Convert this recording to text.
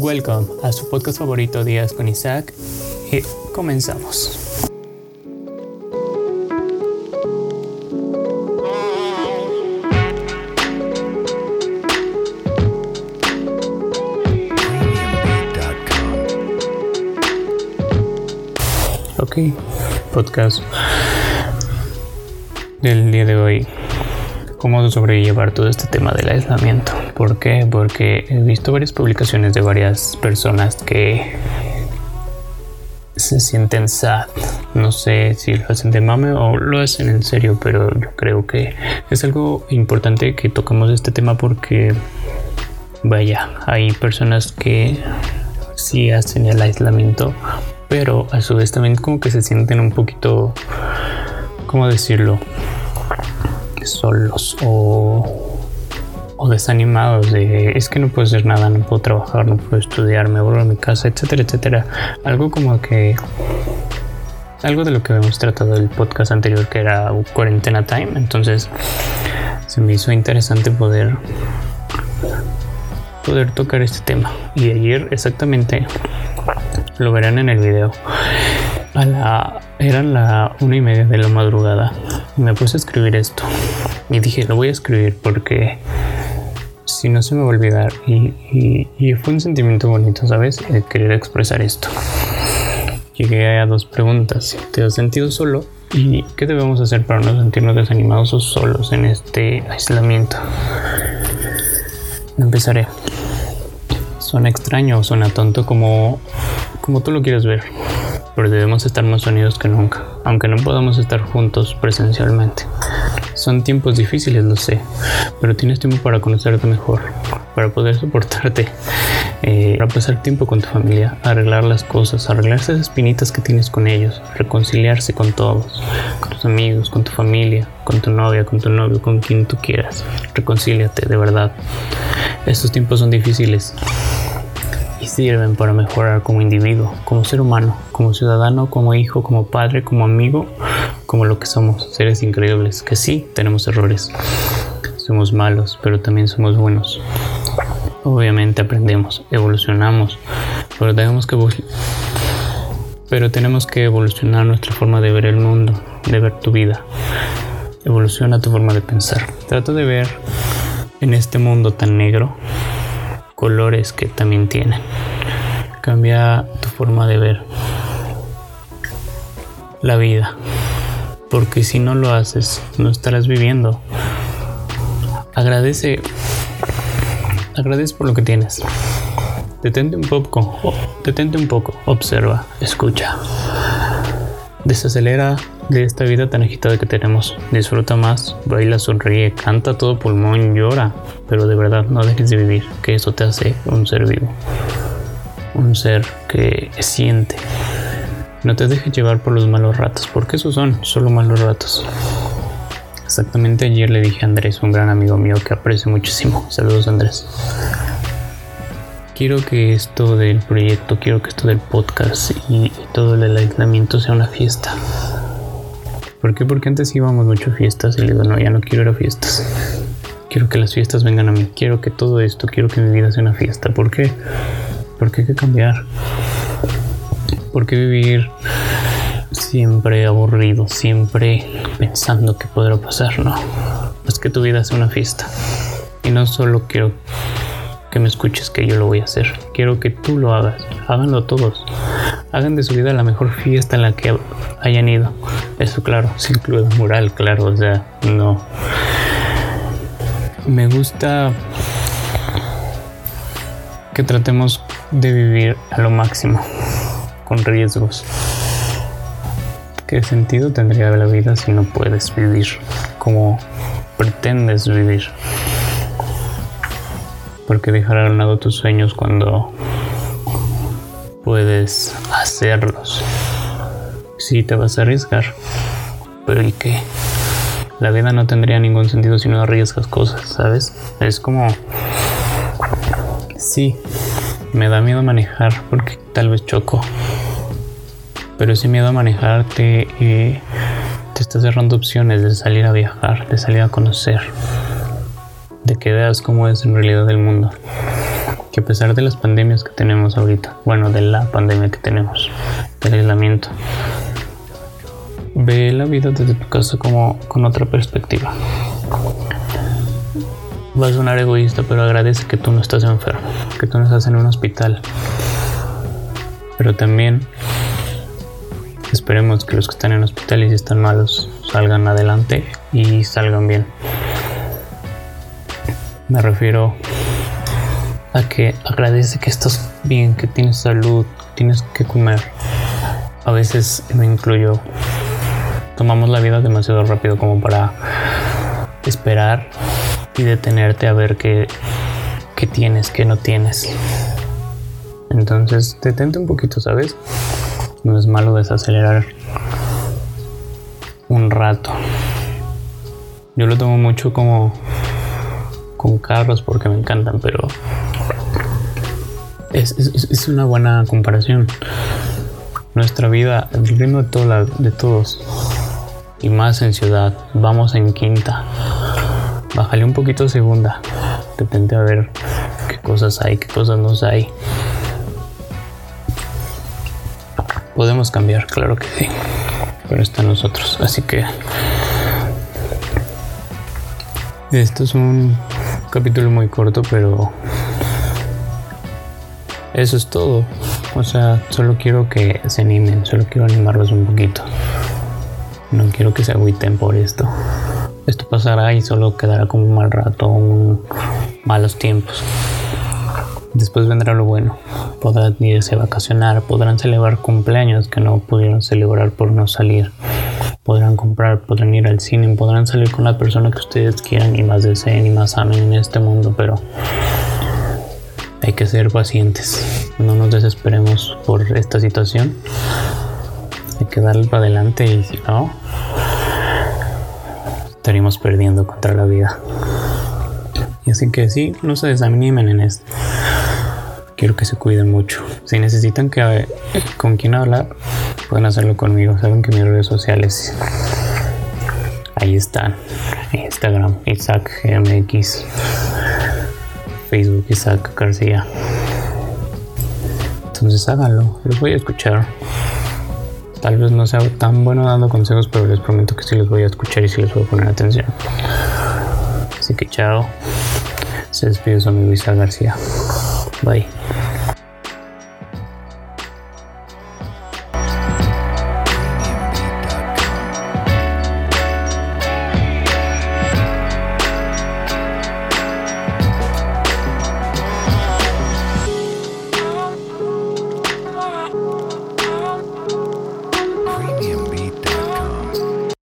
Welcome a su podcast favorito Días con Isaac y comenzamos. Ok, podcast del día de hoy. ¿Cómo sobrellevar todo este tema del aislamiento? ¿Por qué? Porque he visto varias publicaciones de varias personas que se sienten sad. No sé si lo hacen de mame o lo hacen en serio, pero yo creo que es algo importante que toquemos este tema porque, vaya, hay personas que sí hacen el aislamiento, pero a su vez también como que se sienten un poquito, ¿cómo decirlo? Solos o o desanimados de es que no puedo hacer nada, no puedo trabajar, no puedo estudiar, me vuelvo a mi casa, etcétera, etcétera. Algo como que algo de lo que hemos tratado el podcast anterior que era cuarentena time, entonces se me hizo interesante poder poder tocar este tema. Y ayer exactamente lo verán en el video. A la eran la una y media de la madrugada. Me puse a escribir esto y dije lo voy a escribir porque si no se me va a olvidar. Y, fue un sentimiento bonito, ¿sabes? El querer expresar esto. Llegué a dos preguntas. ¿Te has sentido solo? ¿Y qué debemos hacer para no sentirnos desanimados o solos en este aislamiento? Empezaré. Suena extraño o suena tonto como, como tú lo quieres ver, pero debemos estar más unidos que nunca, aunque no podamos estar juntos presencialmente. Son tiempos difíciles, lo sé, pero tienes tiempo para conocerte mejor, para poder soportarte, eh, para pasar tiempo con tu familia, arreglar las cosas, arreglar esas espinitas que tienes con ellos, reconciliarse con todos, con tus amigos, con tu familia, con tu novia, con tu novio, con quien tú quieras. Reconcíliate, de verdad. Estos tiempos son difíciles sirven para mejorar como individuo, como ser humano, como ciudadano, como hijo, como padre, como amigo, como lo que somos, seres increíbles, que sí, tenemos errores, somos malos, pero también somos buenos. Obviamente aprendemos, evolucionamos, pero tenemos que pero tenemos que evolucionar nuestra forma de ver el mundo, de ver tu vida. Evoluciona tu forma de pensar. Trata de ver en este mundo tan negro colores que también tienen. Cambia tu forma de ver la vida. Porque si no lo haces, no estarás viviendo. Agradece. Agradece por lo que tienes. Detente un poco. Detente un poco. Observa. Escucha. Desacelera de esta vida tan agitada que tenemos. Disfruta más, baila, sonríe, canta todo pulmón, llora, pero de verdad no dejes de vivir, que eso te hace un ser vivo. Un ser que siente. No te dejes llevar por los malos ratos, porque esos son solo malos ratos. Exactamente ayer le dije a Andrés, un gran amigo mío que aprecio muchísimo. Saludos Andrés. Quiero que esto del proyecto, quiero que esto del podcast y, todo el aislamiento sea una fiesta. ¿Por qué? Porque antes íbamos mucho a fiestas y le digo, no, ya no quiero ir a fiestas. Quiero que las fiestas vengan a mí. Quiero que todo esto, quiero que mi vida sea una fiesta. ¿Por qué? Porque hay que cambiar. ¿Por qué vivir siempre aburrido, siempre pensando que podrá pasar? No. Es que tu vida sea una fiesta. Y no solo quiero que me escuches que yo lo voy a hacer. Quiero que tú lo hagas. Háganlo todos. Hagan de su vida la mejor fiesta en la que hayan ido. Eso claro, sin incluye mural, claro, o sea, no. Me gusta que tratemos de vivir a lo máximo, con riesgos. ¿Qué sentido tendría la vida si no puedes vivir como pretendes vivir? Porque dejar a un lado tus sueños cuando puedes hacerlos. Si te vas a arriesgar, pero ¿y qué? La vida no tendría ningún sentido si no arriesgas cosas, ¿sabes? Es como... Sí, me da miedo manejar porque tal vez choco. Pero ese miedo a manejarte te, te está cerrando opciones de salir a viajar, de salir a conocer, de que veas cómo es en realidad el mundo que a pesar de las pandemias que tenemos ahorita, bueno, de la pandemia que tenemos, del aislamiento, ve la vida desde tu casa como con otra perspectiva. Va a sonar egoísta, pero agradece que tú no estás enfermo, que tú no estás en un hospital. Pero también esperemos que los que están en hospitales y están malos salgan adelante y salgan bien. Me refiero a que agradece que estás bien, que tienes salud, tienes que comer. A veces me incluyo. Tomamos la vida demasiado rápido como para esperar y detenerte a ver qué, qué tienes, qué no tienes. Entonces, detente un poquito, ¿sabes? No es malo desacelerar un rato. Yo lo tomo mucho como con carros porque me encantan, pero es, una buena comparación. Nuestra vida, el ritmo de, de todos, y más en ciudad, vamos en quinta. Bájale un poquito segunda. Detente a ver qué cosas hay, qué cosas no hay. Podemos cambiar, claro que sí. Pero está nosotros. Así que esto es un capítulo muy corto, pero eso es todo. O sea, solo quiero que se animen, solo quiero animarlos un poquito. No quiero que se agüiten por esto. Esto pasará y solo quedará como un mal rato, un malos tiempos. Después vendrá lo bueno. Podrán irse a vacacionar, podrán celebrar cumpleaños que no pudieron celebrar por no salir podrán comprar, podrán ir al cine, podrán salir con la persona que ustedes quieran y más deseen y más amen en este mundo, pero hay que ser pacientes. No nos desesperemos por esta situación. Hay que darle para adelante y si no, estaríamos perdiendo contra la vida. Y así que sí, no se desanimen en esto. Quiero que se cuiden mucho. Si necesitan que con quién hablar, pueden hacerlo conmigo. Saben que mis redes sociales ahí están. Instagram, Isaac GMX. Facebook, Isaac García. Entonces háganlo, los voy a escuchar. Tal vez no sea tan bueno dando consejos, pero les prometo que sí los voy a escuchar y sí les voy a poner atención. Así que chao. Se despide su amigo Isaac García. Bye.